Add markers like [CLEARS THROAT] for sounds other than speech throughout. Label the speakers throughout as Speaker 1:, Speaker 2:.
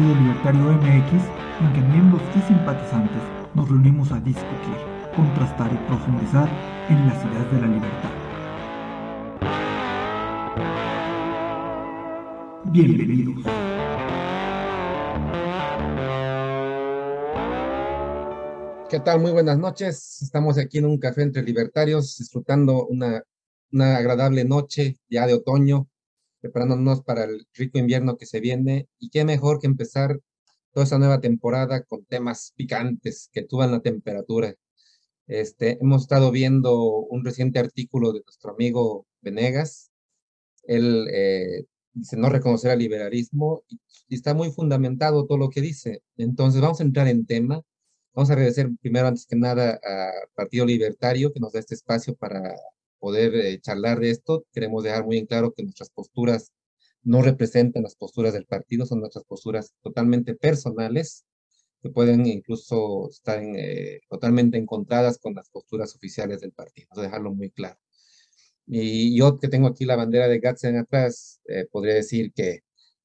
Speaker 1: Partido Libertario MX en que miembros y simpatizantes nos reunimos a discutir, contrastar y profundizar en las ideas de la libertad. Bienvenidos.
Speaker 2: ¿Qué tal? Muy buenas noches. Estamos aquí en un café entre libertarios, disfrutando una, una agradable noche ya de otoño, preparándonos para el rico invierno que se viene. Y qué mejor que empezar toda esta nueva temporada con temas picantes que tuban la temperatura. Este, hemos estado viendo un reciente artículo de nuestro amigo Venegas. Él eh, dice no reconocer al liberalismo y, y está muy fundamentado todo lo que dice. Entonces vamos a entrar en tema. Vamos a agradecer primero, antes que nada, al Partido Libertario que nos da este espacio para poder eh, charlar de esto. Queremos dejar muy en claro que nuestras posturas no representan las posturas del partido, son nuestras posturas totalmente personales, que pueden incluso estar en, eh, totalmente encontradas con las posturas oficiales del partido. Dejarlo muy claro. Y yo que tengo aquí la bandera de Gatzen atrás, eh, podría decir que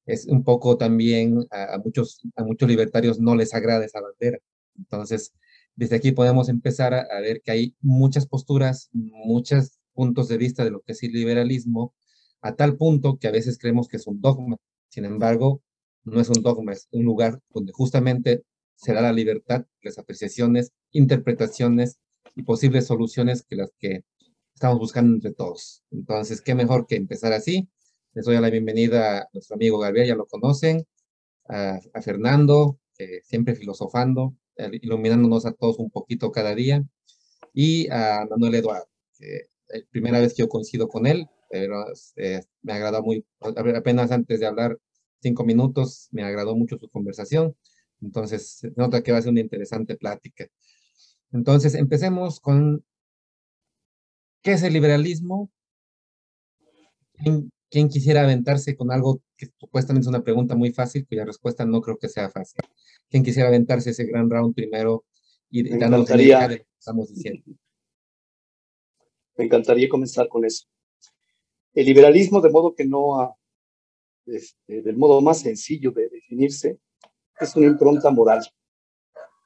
Speaker 2: es un poco también a, a, muchos, a muchos libertarios no les agrada esa bandera. Entonces, desde aquí podemos empezar a, a, ver que hay muchas posturas, muchos puntos de vista de lo que es el liberalismo, a tal punto que a veces creemos que es un dogma. Sin embargo, no es un dogma, es un lugar donde justamente se da la libertad, las apreciaciones, interpretaciones y posibles soluciones que las que estamos buscando entre todos. Entonces, qué mejor que empezar así. Les doy la bienvenida a nuestro amigo Gabriel, ya lo conocen, a, a Fernando, eh, siempre filosofando, iluminándonos a todos un poquito cada día, y a Manuel Eduardo, que la primera vez que yo coincido con él, pero eh, me agradó muy, apenas antes de hablar cinco minutos, me agradó mucho su conversación, entonces nota que va a ser una interesante plática. Entonces, empecemos con, ¿qué es el liberalismo? ¿Quién, quién quisiera aventarse con algo que supuestamente es una pregunta muy fácil, cuya respuesta no creo que sea fácil? ¿Quién quisiera aventarse ese gran round primero y
Speaker 3: Me
Speaker 2: darnos
Speaker 3: encantaría.
Speaker 2: idea de lo que estamos diciendo?
Speaker 3: Me encantaría comenzar con eso. El liberalismo, de modo que no ha, este, del modo más sencillo de definirse, es una impronta moral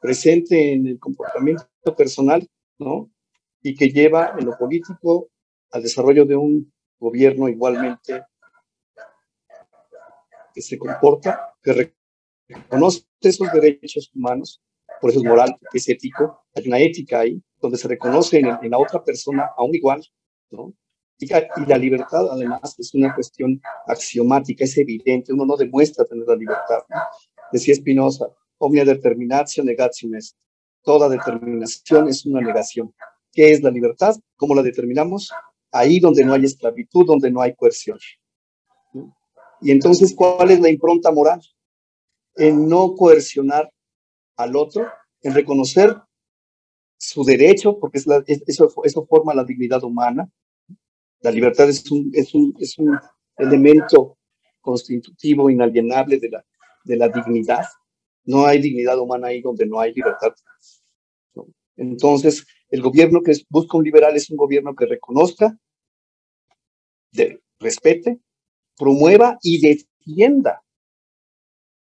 Speaker 3: presente en el comportamiento personal, ¿no? Y que lleva en lo político al desarrollo de un gobierno igualmente que se comporta, que reconoce esos derechos humanos, por eso es moral, es ético, hay una ética ahí, donde se reconoce en, la otra persona a igual, ¿no? Y, la libertad, además, es una cuestión axiomática, es evidente, uno no demuestra tener la libertad. ¿no? Decía Spinoza, omnia determinatio negatio est. Toda determinación es una negación. ¿Qué es la libertad? ¿Cómo la determinamos? Ahí donde no hay esclavitud, donde no hay coerción. Y entonces, ¿cuál es la impronta moral? En no coercionar al otro, en reconocer su derecho, porque es la, es, eso, eso forma la dignidad humana. La libertad es un, es un, es un elemento constitutivo inalienable de la, de la dignidad. No hay dignidad humana ahí donde no hay libertad. ¿no? Entonces, el gobierno que busca un liberal es un gobierno que reconozca, de, respete, promueva y defienda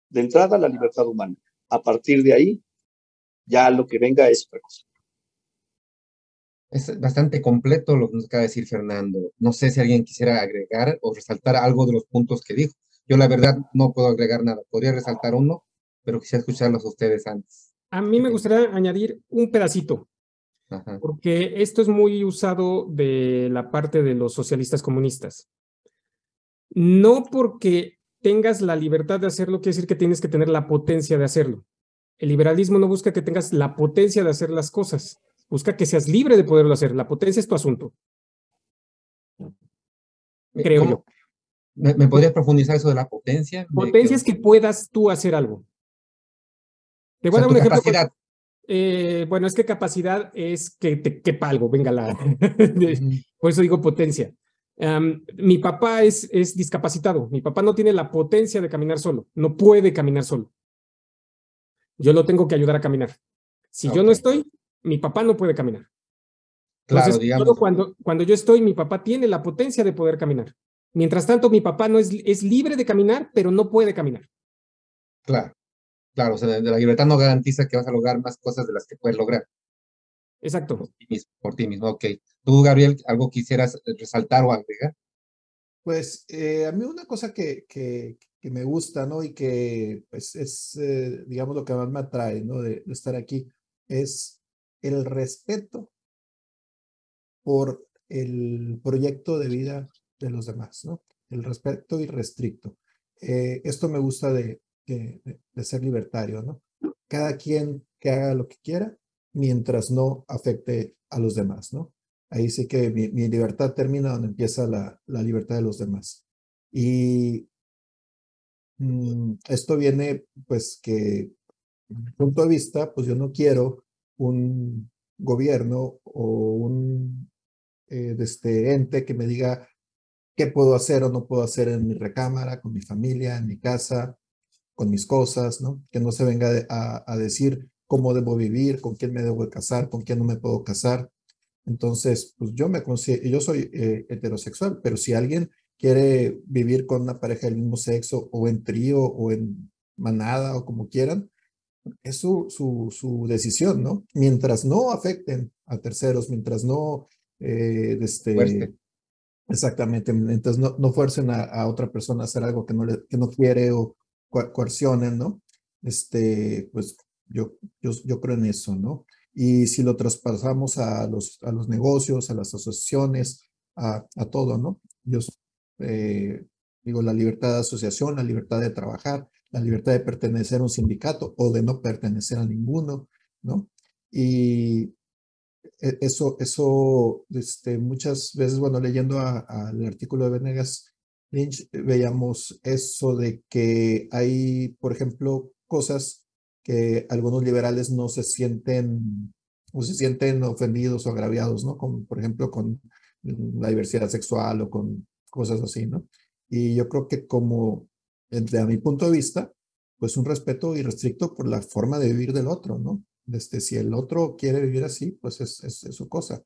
Speaker 3: de entrada la libertad humana. A partir de ahí, ya lo que venga es otra cosa.
Speaker 2: Es bastante completo lo que nos acaba de decir Fernando. No sé si alguien quisiera agregar o resaltar algo de los puntos que dijo. Yo la verdad no puedo agregar nada. Podría resaltar uno, pero quisiera escucharlos a ustedes antes.
Speaker 4: A mí me gustaría añadir un pedacito,
Speaker 2: Ajá.
Speaker 4: porque esto es muy usado de la parte de los socialistas comunistas. No porque tengas la libertad de hacerlo quiere decir que tienes que tener la potencia de hacerlo. El liberalismo no busca que tengas la potencia de hacer las cosas, busca que seas libre de poderlo hacer. La potencia es tu asunto. Creo yo.
Speaker 2: ¿Me, podrías profundizar eso de la potencia?
Speaker 4: Potencia es que puedas tú hacer algo. Te voy a dar un ejemplo. Eh, bueno, es que capacidad es que te quepa algo, venga la. [LAUGHS] Por eso digo potencia. mi papá es, es discapacitado. Mi papá no tiene la potencia de caminar solo. No puede caminar solo. Yo lo tengo que ayudar a caminar. Si yo no estoy, mi papá no puede caminar. Entonces, claro, cuando, cuando yo estoy, mi papá tiene la potencia de poder caminar. Mientras tanto, mi papá no es, es libre de caminar, pero no puede caminar.
Speaker 2: Claro, claro, o sea, de la libertad no garantiza que vas a lograr más cosas de las que puedes lograr.
Speaker 4: Exacto.
Speaker 2: Por ti mismo, ok. Tú, Gabriel, ¿algo quisieras resaltar o agregar?
Speaker 5: Pues eh, a mí una cosa que, que, que, me gusta, ¿no? Y que pues, es, eh, digamos, lo que más me atrae, ¿no? De, de, estar aquí, es el respeto por el proyecto de vida de los demás, ¿no? El respeto irrestricto. Eh, esto me gusta de, de, ser libertario, ¿no? Cada quien que haga lo que quiera mientras no afecte a los demás, ¿no? Ahí sí que mi, libertad termina donde empieza la, la, libertad de los demás. Y mm, esto viene, pues, que, punto de vista, pues yo no quiero un gobierno o un eh, este ente que me diga qué puedo hacer o no puedo hacer en mi recámara, con mi familia, en mi casa, con mis cosas, ¿no? Que no se venga a, decir cómo debo vivir, con quién me debo casar, con quién no me puedo casar. Entonces, pues yo me considero, yo soy eh, heterosexual, pero si alguien quiere vivir con una pareja del mismo sexo o en trío o en manada o como quieran, es su, su, su decisión, ¿no? Mientras no afecten a terceros, mientras no eh, este, Exactamente, entonces no, no fuercen a, otra persona a hacer algo que no, le, que no quiere o coercionen, ¿no? Este, pues yo, yo, yo creo en eso, ¿no? Y si lo traspasamos a los, a los negocios, a las asociaciones, a, a todo, ¿no? Yo eh, digo, la libertad de asociación, la libertad de trabajar, la libertad de pertenecer a un sindicato o de no pertenecer a ninguno, ¿no? Y e, eso, eso este, muchas veces, bueno, leyendo al artículo de Venegas Lynch, veíamos eso de que hay, por ejemplo, cosas que algunos liberales no se sienten o se sienten ofendidos o agraviados, ¿no? Como, por ejemplo, con la diversidad sexual o con cosas así, ¿no? Y yo creo que como, desde mi punto de vista, pues un respeto irrestricto por la forma de vivir del otro, ¿no? Este, si el otro quiere vivir así, pues es, es, su cosa.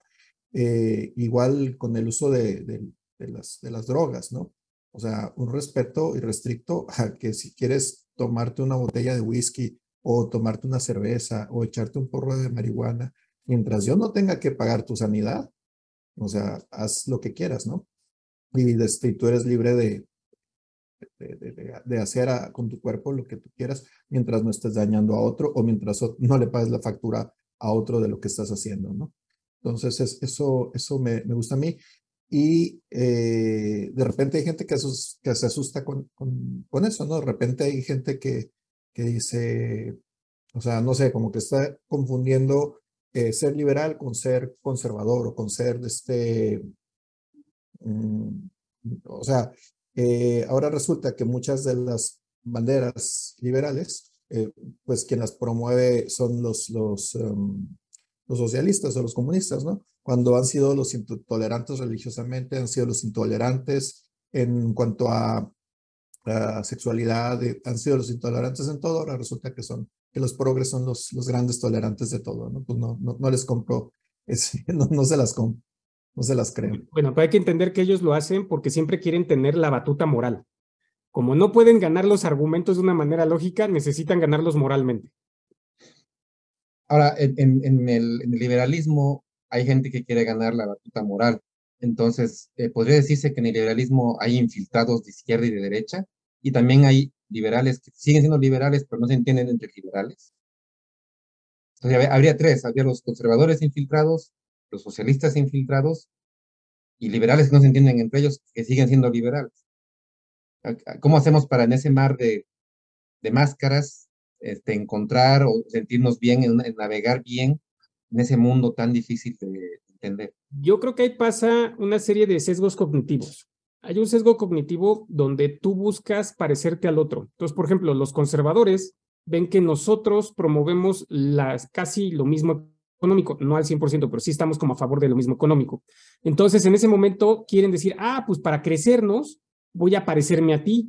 Speaker 5: Eh, igual con el uso de, de, las, de las drogas, ¿no? O sea, un respeto irrestricto [LAUGHS] a que si quieres tomarte una botella de whisky o tomarte una cerveza o echarte un porro de marihuana, mientras yo no tenga que pagar tu sanidad, o sea, haz lo que quieras, ¿no? Y, este, y tú eres libre de, de, hacer con tu cuerpo lo que tú quieras mientras no estés dañando a otro o mientras no le pagues la factura a otro de lo que estás haciendo, ¿no? Entonces, eso, eso me, me, gusta a mí. Y eh, de repente hay gente que, que se asusta con, con, con, eso, ¿no? De repente hay gente que, que dice, o sea, no sé, como que está confundiendo eh, ser liberal con ser conservador o con ser este, mm, o sea, eh, ahora resulta que muchas de las banderas liberales, eh, pues quien las promueve son los, los, em, los socialistas o los comunistas, ¿no? Cuando han sido los intolerantes religiosamente, han sido los intolerantes en cuanto a, sexualidad, han sido los intolerantes en todo, ahora resulta que son, que los progres son los, los grandes tolerantes de todo, ¿no? Pues no, no, no les compro, [LAUGHS] no, no se las compro. No se las creen.
Speaker 4: Bueno, pero hay que entender que ellos lo hacen porque siempre quieren tener la batuta moral. Como no pueden ganar los argumentos de una manera lógica, necesitan ganarlos moralmente.
Speaker 2: Ahora, en, en, el, liberalismo hay gente que quiere ganar la batuta moral. Entonces, eh, podría decirse que en el liberalismo hay infiltrados de izquierda y de derecha, y también hay liberales que siguen siendo liberales, pero no se entienden entre liberales. Entonces, habría tres, habría los conservadores infiltrados, los socialistas infiltrados y liberales que no se entienden entre ellos, que siguen siendo liberales. ¿Cómo hacemos para en ese mar de, de máscaras este, encontrar o sentirnos bien, en, navegar bien en ese mundo tan difícil de entender?
Speaker 4: Yo creo que ahí pasa una serie de sesgos cognitivos. hay un sesgo cognitivo donde tú buscas parecerte al otro. Entonces, por ejemplo, los conservadores ven que nosotros promovemos las, casi lo mismo económico, no al 100%, pero sí estamos como a favor de lo mismo económico. Entonces, en ese momento quieren decir, ah, pues para crecernos voy a parecerme a ti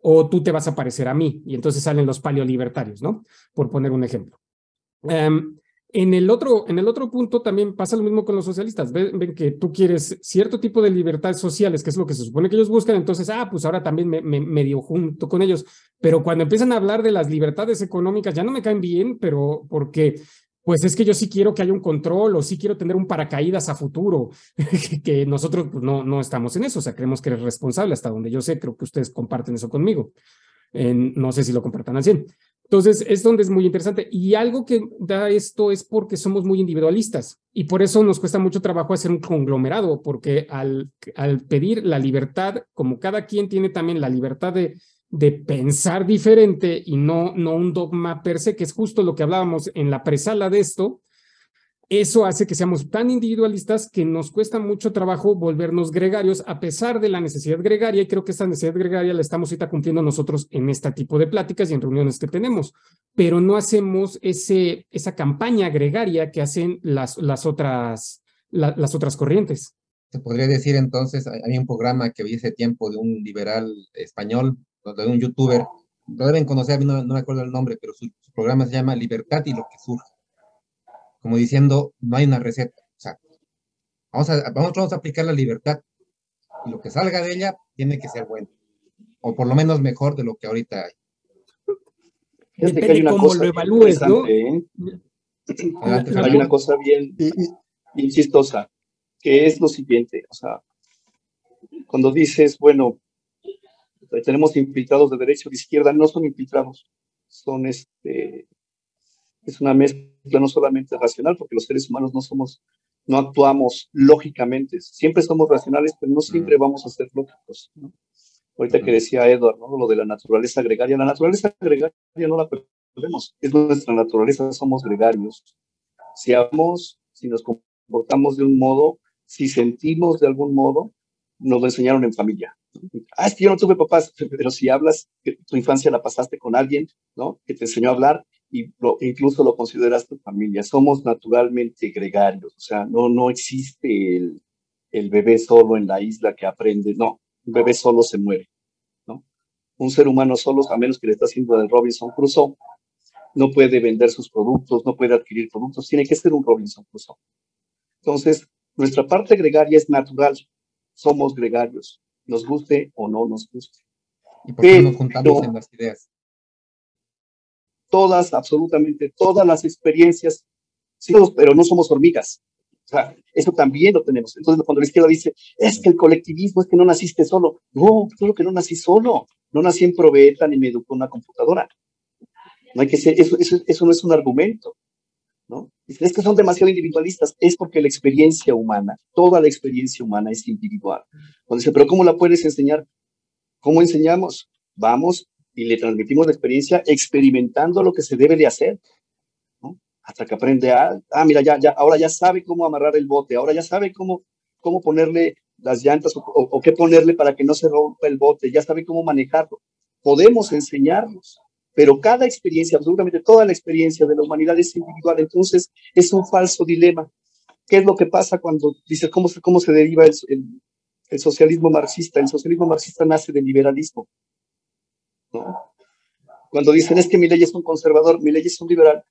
Speaker 4: o tú te vas a parecer a mí. Y entonces salen los paleolibertarios, ¿no? Por poner un ejemplo. Em, en el, otro, en el otro punto también pasa lo mismo con los socialistas. Ven, que tú quieres cierto tipo de libertades sociales, que es lo que se supone que ellos buscan, entonces, ah, pues ahora también me, me, medio junto con ellos. Pero cuando empiezan a hablar de las libertades económicas, ya no me caen bien, pero porque pues es que yo sí quiero que haya un control o sí quiero tener un paracaídas a futuro, [LAUGHS] que nosotros pues, no, no estamos en eso, o sea, creemos que eres responsable hasta donde yo sé, creo que ustedes comparten eso conmigo. no sé si lo compartan al 100. Entonces, es donde es muy interesante. Y algo que da esto es porque somos muy individualistas y por eso nos cuesta mucho trabajo hacer un conglomerado, porque al, al pedir la libertad, como cada quien tiene también la libertad de, de pensar diferente y no, no un dogma per se, que es justo lo que hablábamos en la presala de esto, eso hace que seamos tan individualistas que nos cuesta mucho trabajo volvernos gregarios a pesar de la necesidad gregaria y creo que esta necesidad gregaria la estamos ahorita cumpliendo nosotros en este tipo de pláticas y en reuniones que tenemos, pero no hacemos ese, esa campaña gregaria que hacen las, las, otras, las otras corrientes.
Speaker 2: Se podría decir entonces, hay un programa que vi tiempo de un liberal español, de un youtuber, lo deben conocer, no, no me acuerdo el nombre, pero su, su programa se llama Libertad y lo que surge como diciendo, no hay una receta. O sea, vamos a, vamos a aplicar la libertad y lo que salga de ella tiene que ser bueno, o por lo menos mejor de lo que ahorita hay.
Speaker 4: Depende que hay una cosa lo evalúes, ¿no?
Speaker 3: ¿eh? hay una cosa bien, bien chistosa, que es lo siguiente, o sea, cuando dices, bueno, tenemos infiltrados de derecha o de izquierda, no son infiltrados, son este, es una mezcla no solamente racional, porque los seres humanos no somos, no actuamos lógicamente, siempre somos racionales, pero no siempre vamos a ser lógicos. Ahorita que decía Edward, ¿no? lo de la naturaleza gregaria, la naturaleza gregaria no la perdemos, es nuestra naturaleza, somos gregarios. Si hablamos, si nos comportamos de un modo, si sentimos de algún modo, nos lo enseñaron en familia. Ah, es que yo no tuve papás, [LAUGHS] pero si hablas tu infancia la pasaste con alguien, ¿no? Que te enseñó a hablar, y incluso lo consideras tu familia. Somos naturalmente gregarios, o sea, no, no existe el, el bebé solo en la isla que aprende, no, un bebé solo se muere, ¿no? Un ser humano solo, a menos que le está haciendo de Robinson Crusoe, no puede vender sus productos, no puede adquirir productos, tiene que ser un Robinson Crusoe. Entonces, nuestra parte gregaria es natural, somos gregarios, nos guste o no nos guste.
Speaker 2: ¿Y por qué nos juntamos en las ideas?
Speaker 3: todas, absolutamente todas las experiencias, pero no somos hormigas. O sea, eso también lo tenemos. Entonces, cuando la izquierda dice, es que el colectivismo es que no naciste solo. No, solo que no nací solo. No nací en probeta ni me educó una computadora. No hay que ser, eso, eso, eso no es un argumento. ¿No? Es que son demasiado individualistas. Es porque la experiencia humana, toda la experiencia humana es individual. Cuando dice, pero ¿cómo la puedes enseñar? ¿Cómo enseñamos? Vamos y le transmitimos la experiencia experimentando lo que se debe de hacer. Hasta que aprende a, ah, mira, ya, ya, ahora ya sabe cómo amarrar el bote, ahora ya sabe cómo, cómo ponerle las llantas o, qué ponerle para que no se rompa el bote, ya sabe cómo manejarlo. Podemos enseñarlos, pero cada experiencia, absolutamente toda la experiencia de la humanidad es individual, entonces es un falso dilema. ¿Qué es lo que pasa cuando dice cómo, cómo se deriva el, el socialismo marxista? El socialismo marxista nace del liberalismo. Cuando dicen es que mi ley es un conservador, mi ley es un liberal,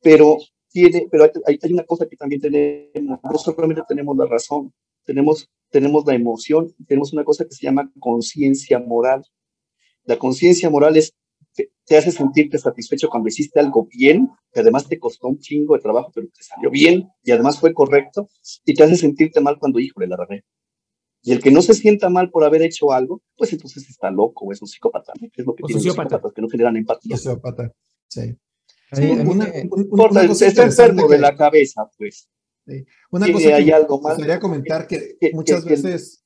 Speaker 3: pero tiene, pero hay, hay, una cosa que también tenemos, no solamente tenemos la razón, tenemos, tenemos la emoción, tenemos una cosa que se llama conciencia moral. La conciencia moral es te, hace sentirte satisfecho cuando hiciste algo bien, que además te costó un chingo de trabajo, pero te salió bien y además fue correcto, y te hace sentirte mal cuando, híjole, la regué. Y el que no se sienta mal por haber hecho algo, pues entonces está loco o es un psicópata, ¿no? es lo que tienen los psicópatas, que no generan empatía.
Speaker 5: Sociópata, sí.
Speaker 3: sí una, una, está enfermo de la cabeza, pues.
Speaker 5: Sí. Una cosa que hay algo más. Quería comentar que, que muchas que, veces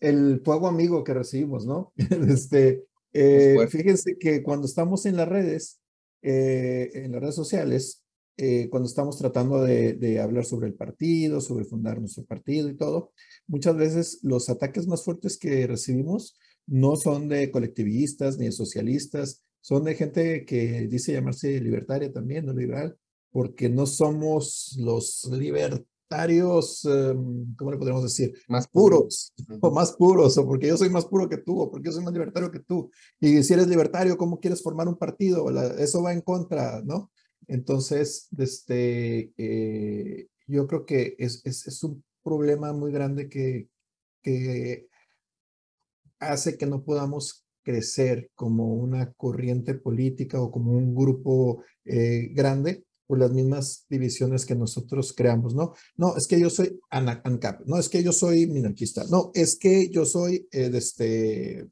Speaker 5: el fuego amigo que recibimos, ¿no? [LAUGHS] este, eh, fíjense que cuando estamos en las redes, eh, en las redes sociales, eh, cuando estamos tratando de, de, hablar sobre el partido, sobre fundar nuestro partido y todo, muchas veces los ataques más fuertes que recibimos no son de colectivistas ni de socialistas, son de gente que dice llamarse libertaria también, no liberal, porque no somos los libertarios, um, ¿cómo le podemos decir? Más puros, o más puros, o porque yo soy más puro que tú, o porque yo soy más libertario que tú. Y si eres libertario, ¿cómo quieres formar un partido? eso va en contra, ¿no? Entonces, este, eh, yo creo que es, es, es, un problema muy grande que, que hace que no podamos crecer como una corriente política o como un grupo eh, grande por las mismas divisiones que nosotros creamos, ¿no? No, es que yo soy ANCAP, no, es que yo soy minarquista, no, es que yo soy eh, de este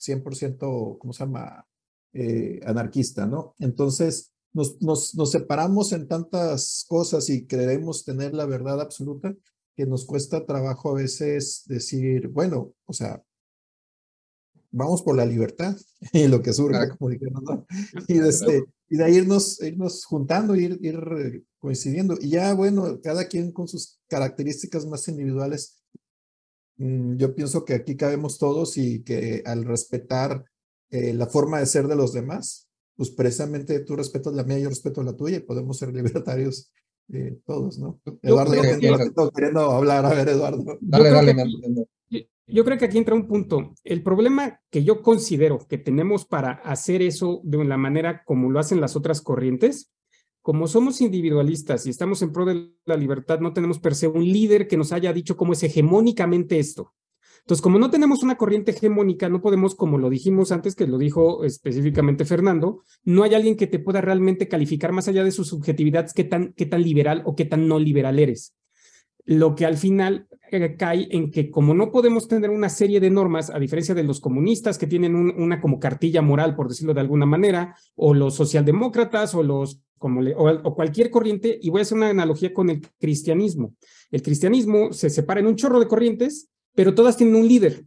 Speaker 5: 100%, ¿cómo se llama? Eh, anarquista, ¿no? Entonces, nos, nos, nos separamos en tantas cosas y creemos tener la verdad absoluta que nos cuesta trabajo a veces decir, bueno, o sea, vamos por la libertad [LAUGHS] y lo que surge, como dijeron, ¿no? [LAUGHS] Y, este, y de ahí irnos, irnos juntando, ir, ir eh, coincidiendo. Y ya, bueno, cada quien con sus características más individuales. Mm, yo pienso que aquí cabemos todos y que al respetar eh, la forma de ser de los demás, pues precisamente tú respetas la mía, yo respeto la tuya y podemos ser [LAUGHS] libertarios eh, todos, ¿no? Eduardo, ya queriendo hablar. A ver, Eduardo.
Speaker 4: Dale, dale, yo creo que aquí entra un punto. El problema que yo considero que tenemos para hacer eso de la manera como lo hacen las otras corrientes, como somos individualistas y estamos en pro de la libertad, no tenemos per se un líder que nos haya dicho cómo es hegemónicamente esto. Entonces, como no tenemos una corriente hegemónica, no podemos, como lo dijimos antes, que lo dijo específicamente Fernando, no hay alguien que te pueda realmente calificar más allá de su subjetividad qué tan, qué tan liberal o qué tan no liberal eres. Lo que al final cae en que como no podemos tener una serie de normas, a diferencia de los comunistas que tienen una como cartilla moral, por decirlo de alguna manera, o los socialdemócratas o los como o, cualquier corriente, y voy a hacer una analogía con el cristianismo. El cristianismo se separa en un chorro de corrientes, pero todas tienen un líder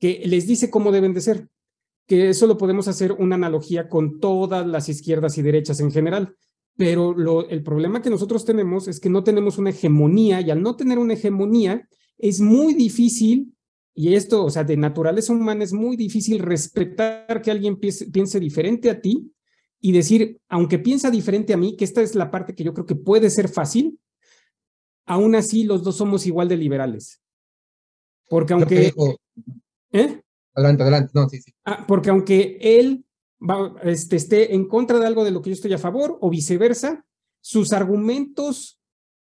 Speaker 4: que les dice cómo deben de ser. Que eso lo podemos hacer una analogía con todas las izquierdas y derechas en general. Pero lo, el problema que nosotros tenemos es que no tenemos una hegemonía y al no tener una hegemonía es muy difícil, y esto, o sea, de naturaleza humana es muy difícil respetar que alguien piense, piense diferente a ti y decir, aunque piensa diferente a mí, que esta es la parte que yo creo que puede ser fácil, aún así los dos somos igual de liberales. Porque aunque...
Speaker 2: ¿Eh? Adelante, adelante, no, sí, sí.
Speaker 4: Ah, porque aunque él este, esté en contra de algo de lo que yo estoy a favor o viceversa, sus argumentos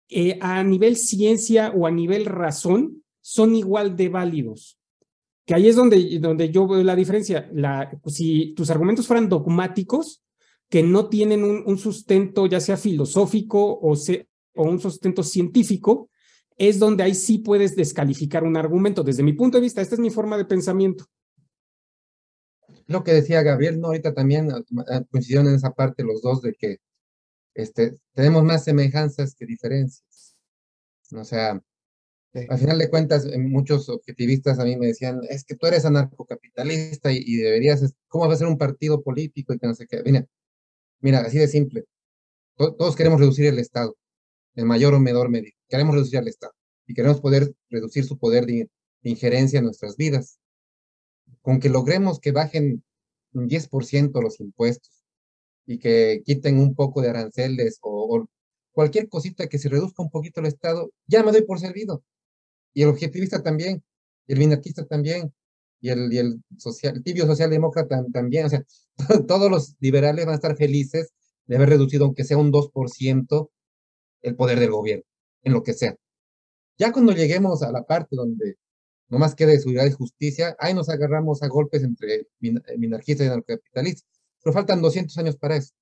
Speaker 4: eh, a nivel ciencia o a nivel razón son igual de válidos. Que ahí es donde, donde yo veo la diferencia. Si tus argumentos fueran dogmáticos, que no tienen un, sustento ya sea filosófico o, o un sustento científico, es donde ahí sí puedes descalificar un argumento. Desde mi punto de vista, esta es mi forma de pensamiento
Speaker 2: lo que decía Gabriel, ¿no? Ahorita también ah, ah, coincidieron en esa parte los dos de que este, tenemos más semejanzas que diferencias. O sea, al final de cuentas, muchos objetivistas a mí me decían, es que tú eres anarcocapitalista y, y deberías, ¿cómo va a ser un partido político y que no sé qué? Mira, mira, así de simple. Todos queremos reducir el Estado, en mayor o menor medida. Queremos reducir al Estado y queremos poder reducir su poder de injerencia en nuestras vidas con que logremos que bajen un 10% los impuestos y que quiten un poco de aranceles o, cualquier cosita que se reduzca un poquito el Estado, ya me doy por servido. Y el objetivista también, y el minarquista también, y el, y el, tibio socialdemócrata también. O sea, [LAUGHS] todos los liberales van a estar felices de haber reducido, aunque sea un 2%, el poder del gobierno, en lo que sea. Ya cuando lleguemos a la parte donde no más queda de seguridad y justicia, ahí nos agarramos a golpes entre minarquistas y anarcocapitalistas, pero faltan 200 años para eso.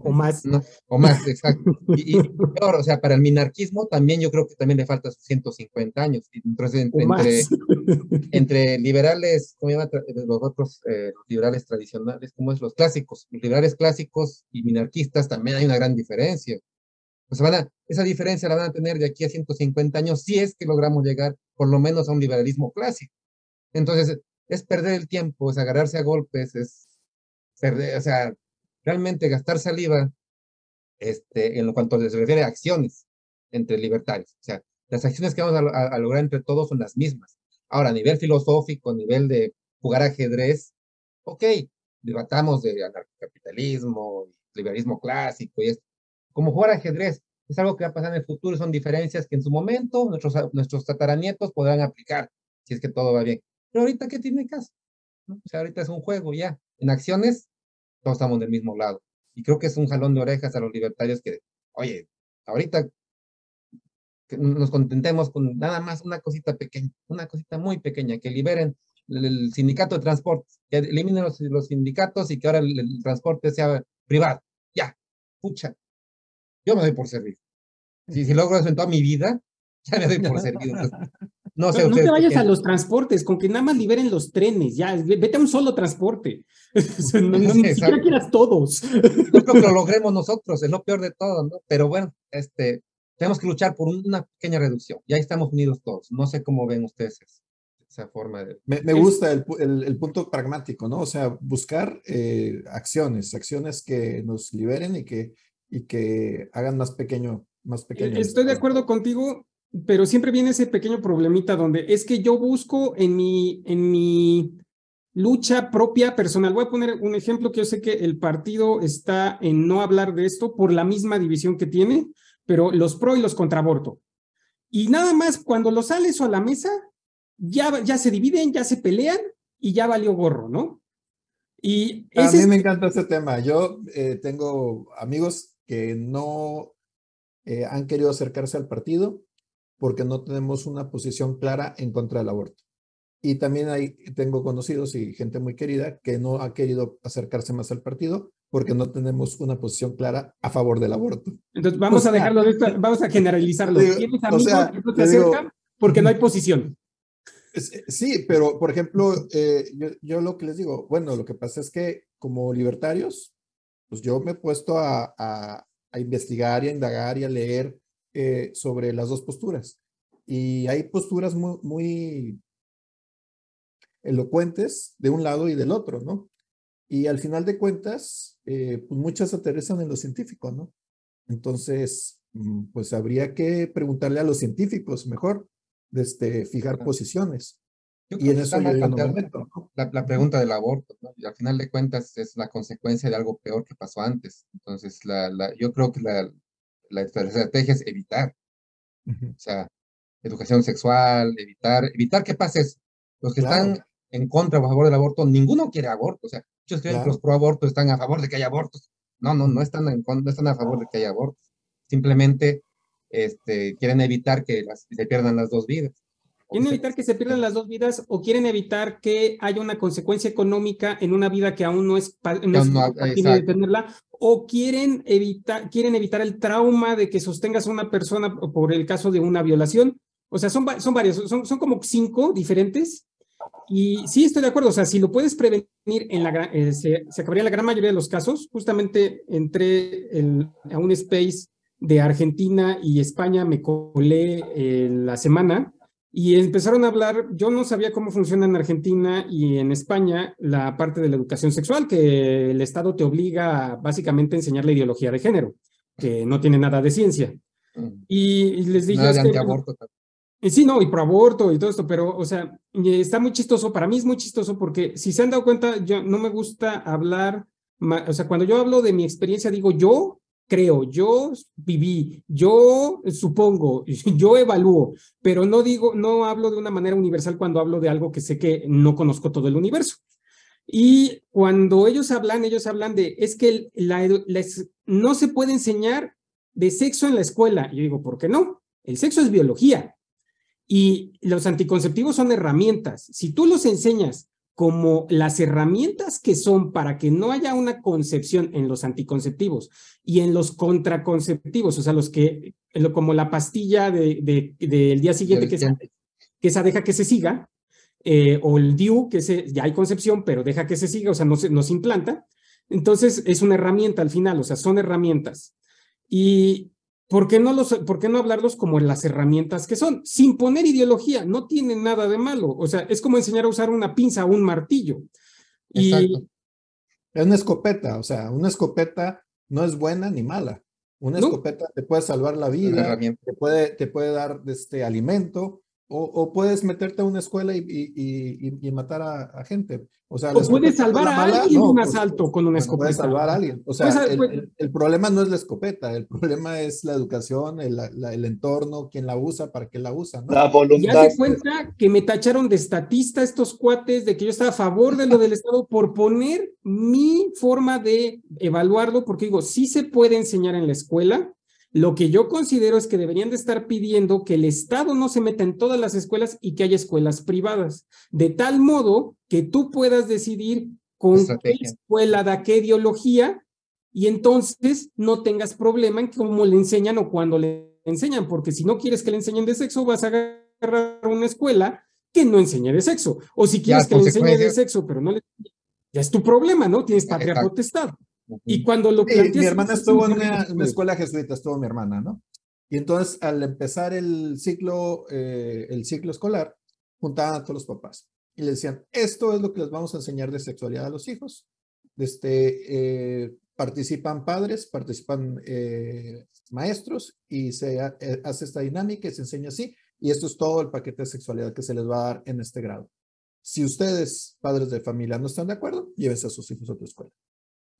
Speaker 4: O más.
Speaker 2: o más, exacto. Y, peor, o sea, para el minarquismo también yo creo que también le falta 150 años. Entonces, entre, entre, liberales, ¿cómo llama? Los otros eh, liberales tradicionales, ¿cómo es? Los clásicos, los liberales clásicos y minarquistas también hay una gran diferencia. Sea, van a, esa diferencia la van a tener de aquí a 150 años si es que logramos llegar por lo menos a un liberalismo clásico. Entonces, es perder el tiempo, es agarrarse a golpes, es perder, o sea, realmente gastar saliva este, en cuanto se refiere a acciones entre libertarios. O sea, las acciones que vamos a, lograr entre todos son las mismas. Ahora, a nivel filosófico, a nivel de jugar ajedrez, ok, debatamos de anarcocapitalismo, liberalismo clásico y esto. Como jugar ajedrez es algo que va a pasar en el futuro, son diferencias que en su momento nuestros, nuestros tataranietos podrán aplicar, si es que todo va bien. Pero ahorita, ¿qué tiene caso? O sea, ahorita es un juego ya. En acciones, todos estamos del mismo lado. Y creo que es un jalón de orejas a los libertarios que, oye, ahorita que nos contentemos con nada más una cosita pequeña, una cosita muy pequeña, que liberen el, sindicato de transporte, que eliminen los, los, sindicatos y que ahora el, transporte sea privado. Ya, pucha, yo me doy por servir. Si, si logro eso en toda mi vida, [LAUGHS] ya me doy por servido.
Speaker 4: no, sé, no te vayas a los transportes, con que nada más liberen los trenes, ya, vete a un solo transporte. [LAUGHS] [LAUGHS] no, ni siquiera quieras todos.
Speaker 2: No creo que lo logremos nosotros, es lo peor de todo, ¿no? Pero bueno, este, tenemos que luchar por una pequeña reducción. Ya estamos unidos todos. No sé cómo ven ustedes esa forma de...
Speaker 5: Me, me gusta el, el, punto pragmático, ¿no? O sea, buscar eh, acciones, acciones que nos liberen y que, y que hagan más pequeño, más pequeño.
Speaker 4: Estoy de acuerdo contigo, pero siempre viene ese pequeño problemita donde es que yo busco en mi, en mi lucha propia personal. Voy a poner un ejemplo que yo sé que el partido está en no hablar de esto por la misma división que tiene, pero los pro y los contra aborto. Y nada más cuando lo sales a la mesa, ya, ya se dividen, ya se pelean y ya valió gorro, ¿no?
Speaker 5: Y a mí me encanta este tema. Yo eh, tengo amigos que no eh, han querido acercarse al partido porque no tenemos una posición clara en contra del aborto. Y también hay, tengo conocidos y gente muy querida que no ha querido acercarse más al partido porque no tenemos una posición clara a favor del aborto.
Speaker 4: Entonces vamos a dejarlo, de vamos a generalizarlo. ¿Tienes amigos que no te acercan porque no hay posición?
Speaker 5: Eh, sí, pero por ejemplo, eh, yo, lo que les digo, bueno, lo que pasa es que como libertarios, pues yo me he puesto a, a, investigar y a indagar y a leer eh, sobre las dos posturas. Y hay posturas muy, muy elocuentes de un lado y del otro, ¿no? Y al final de cuentas, eh, pues muchas aterrizan en lo científico, ¿no? Entonces, mm, pues habría que preguntarle a los científicos mejor, de este, fijar posiciones.
Speaker 2: Y en eso yo no La, la, pregunta del aborto, ¿no? Y al final de cuentas es la consecuencia de algo peor que pasó antes. Entonces, la, la, yo creo que la, la estrategia es evitar. O sea, educación sexual, evitar, evitar que pase eso. Los que están en contra o a favor del aborto, ninguno quiere aborto. O sea, muchos creen que los pro aborto están a favor de que haya abortos. No, no, no están, en, no están a favor de que haya abortos. Simplemente este, quieren evitar que se pierdan las dos vidas.
Speaker 4: Quieren evitar que se pierdan las dos vidas o quieren evitar que haya una consecuencia económica en una vida que aún no es, no, no de tenerla o quieren evitar, quieren evitar el trauma de que sostengas a una persona por el caso de una violación. O sea, son, son varios, son, son como cinco diferentes y sí, estoy de acuerdo. O sea, si lo puedes prevenir, en la, eh, se, acabaría la gran mayoría de los casos. Justamente entré a un space de Argentina y España, me colé eh, la semana y empezaron a hablar. Yo no sabía cómo funciona en Argentina y en España la parte de la educación sexual, que el Estado te obliga básicamente a enseñar la ideología de género, que no tiene nada de ciencia. Mm. Y, les dije. Sí, no, y pro aborto y todo esto, pero, o sea, está muy chistoso. Para mí es muy chistoso porque, si se han dado cuenta, yo no me gusta hablar, o sea, cuando yo hablo de mi experiencia, digo yo creo, yo viví, yo supongo, [LAUGHS] yo evalúo, pero no digo, no hablo de una manera universal cuando hablo de algo que sé que no conozco todo el universo. Y cuando ellos hablan, ellos hablan de, es que la, no se puede enseñar de sexo en la escuela. Yo digo, ¿por qué no? El sexo es biología. Y los anticonceptivos son herramientas. Si tú los enseñas como las herramientas que son para que no haya una concepción en los anticonceptivos y en los contraconceptivos, o sea, los que, como la pastilla del de, día siguiente que, que esa deja que se siga, eh, o el DIU, que se, ya hay concepción, pero deja que se siga, o sea, no se, no se implanta. Entonces, es una herramienta al final, o sea, son herramientas. Y ¿Por qué, no los, ¿Por qué no hablarlos como las herramientas que son? Sin poner ideología, no tiene nada de malo. O sea, es como enseñar a usar una pinza o un martillo. Y...
Speaker 5: Es una escopeta, o sea, una escopeta no es buena ni mala. Una
Speaker 4: No.
Speaker 5: escopeta te puede salvar la vida, te puede, te puede dar este alimento, o, o puedes meterte a una escuela y, y- y- matar a, a gente. O sea,
Speaker 4: O puedes salvar a
Speaker 5: mala,
Speaker 4: alguien de
Speaker 5: no,
Speaker 4: un
Speaker 5: pues,
Speaker 4: asalto con una
Speaker 5: Puedes
Speaker 4: escopeta.
Speaker 5: salvar a alguien. O sea,
Speaker 4: Pues,
Speaker 5: el,
Speaker 4: pues-
Speaker 5: el- el problema no es la escopeta, el problema es la educación, el, la- el entorno, quién la usa, para qué la usa, ¿no?
Speaker 3: La
Speaker 4: Ya
Speaker 3: voluntad.
Speaker 4: se cuenta que me tacharon de estatista estos cuates, de que yo estaba a favor de lo del Estado por poner mi forma de evaluarlo, porque digo, sí se puede enseñar en la escuela. Lo que yo considero es que deberían de estar pidiendo que el Estado no se meta en todas las escuelas y que haya escuelas privadas, de tal modo que tú puedas decidir con qué escuela da qué ideología y entonces no tengas problema en cómo le enseñan o cuándo le enseñan, porque si no quieres que le enseñen de sexo, vas a agarrar una escuela que no enseñe de sexo. O si quieres
Speaker 2: las
Speaker 4: que le enseñe de sexo, pero no le... Ya es tu problema, ¿no? Tienes patria
Speaker 2: Exacto.
Speaker 4: Y cuando lo
Speaker 5: Sí,
Speaker 4: planteas...
Speaker 5: mi hermana
Speaker 4: es
Speaker 5: estuvo en
Speaker 4: un
Speaker 5: una, una escuela jesuita, estuvo mi hermana, ¿no? Y entonces al empezar el ciclo, eh, el ciclo escolar, juntaban a todos los papás y le decían, esto es lo que les vamos a enseñar de sexualidad a los hijos. Este, eh, participan padres, participan eh, maestros y se ha- eh, hace esta dinámica y se enseña así. Y esto es todo el paquete de sexualidad que se les va a dar en este grado. Si ustedes, padres de familia, no están de acuerdo, llévense a sus hijos a otra escuela.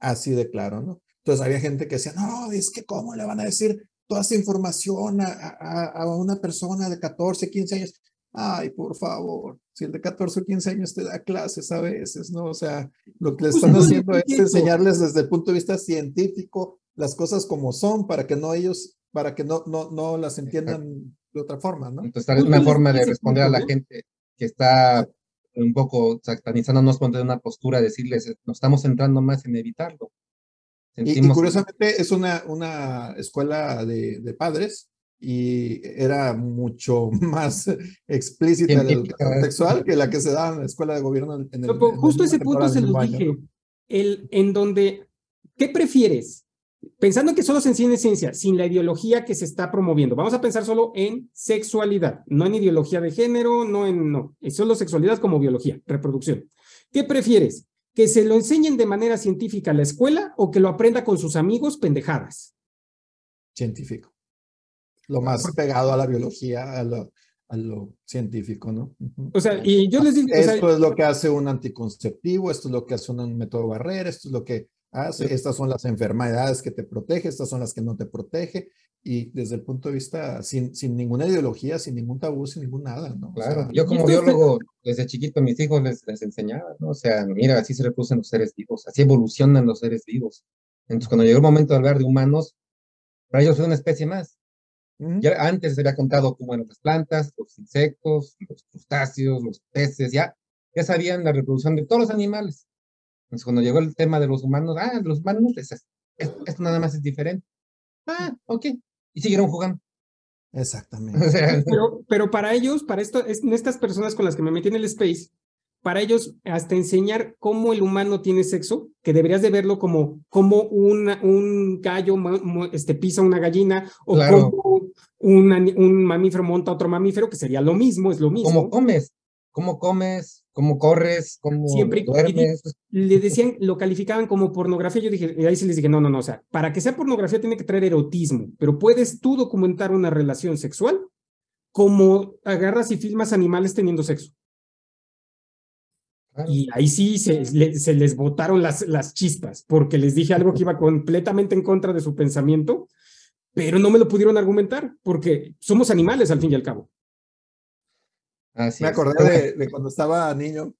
Speaker 5: Así de claro, ¿no? Entonces había gente que decía, no, es que cómo le van a decir toda esa información a, a, a una persona de 14, 15 años. Ay, por favor, si el de 14 o 15 años te da clases a veces, ¿no? O sea, lo que le
Speaker 4: Pues
Speaker 5: están haciendo es enseñarles desde el punto de vista científico las cosas como son para que no ellos, para que no, no, no las entiendan de otra forma, ¿no?
Speaker 2: Entonces, tal vez una forma de responder a la gente que está un poco satanizándonos poner una postura, decirles, nos estamos centrando más en evitarlo.
Speaker 5: Y, y
Speaker 2: Sentimos-
Speaker 5: curiosamente es una, una escuela de, de padres y era mucho [LAUGHS] más explícita la educación sexual que la que se da en la escuela de gobierno. En el,
Speaker 4: pero
Speaker 5: en
Speaker 4: justo ese punto se los dije. El, en donde, ¿qué prefieres? Pensando que solo se enseña ciencia, sin la ideología que se está promoviendo. Vamos a pensar solo en sexualidad, no en ideología de género, no en, no, es solo sexualidad como biología, reproducción. ¿Qué prefieres? ¿Que se lo enseñen de manera científica a la escuela o que lo aprenda con sus amigos pendejadas?
Speaker 5: Científico. Lo más pegado a la biología, a lo, a lo científico, ¿no?
Speaker 4: O sea, y yo les digo, o sea,
Speaker 5: Esto es lo que hace un anticonceptivo, esto es lo que hace un método barrera, esto es lo que hace, estas son las enfermedades que te protege, estas son las que no te protege, y desde el punto de vista, sin, sin ninguna ideología, sin ningún tabú, sin ningún nada, ¿no? O
Speaker 2: Claro,
Speaker 5: sea,
Speaker 2: yo como
Speaker 4: esto es-
Speaker 2: biólogo, desde chiquito a mis hijos les, les enseñaba, ¿no? O sea, mira, así se reproducen los seres vivos, así evolucionan los seres vivos. Entonces, cuando llegó el momento de hablar de humanos, para ellos fue una especie más.
Speaker 5: ujú.
Speaker 2: Ya antes se había contado cómo eran las plantas, los insectos, los crustáceos, los peces, ya, ya sabían la reproducción de todos los animales. Entonces, cuando llegó el tema de los humanos, ah, los humanos, es- es- esto nada más es diferente. Ah, ok. Y siguieron jugando. [LAUGHS]
Speaker 5: Exactamente.
Speaker 2: O sea,
Speaker 4: Pero, pero para ellos, para esto, es, estas personas con las que me metí en el space, para ellos, hasta enseñar cómo el humano tiene sexo, que deberías de verlo como, como una- un gallo este, pisa una gallina, o
Speaker 2: Claro.
Speaker 4: como un, un mamífero monta otro mamífero, que sería lo mismo, es lo mismo.
Speaker 2: ¿Cómo comes? ¿Cómo comes? ¿Cómo corres? ¿Cómo
Speaker 4: Siempre-
Speaker 2: duermes?
Speaker 4: Le decían, lo calificaban como pornografía. Yo dije, y ahí sí les dije, no, no, no, o sea, para que sea pornografía tiene que traer erotismo, pero puedes tú documentar una relación sexual como agarras y filmas animales teniendo sexo.
Speaker 2: Claro.
Speaker 4: Y ahí sí se, se les botaron las, las chispas, porque les dije algo que iba completamente en contra de su pensamiento, pero no me lo pudieron argumentar, porque somos animales al fin y al cabo.
Speaker 2: Así
Speaker 5: Me acordé de, de cuando estaba niño,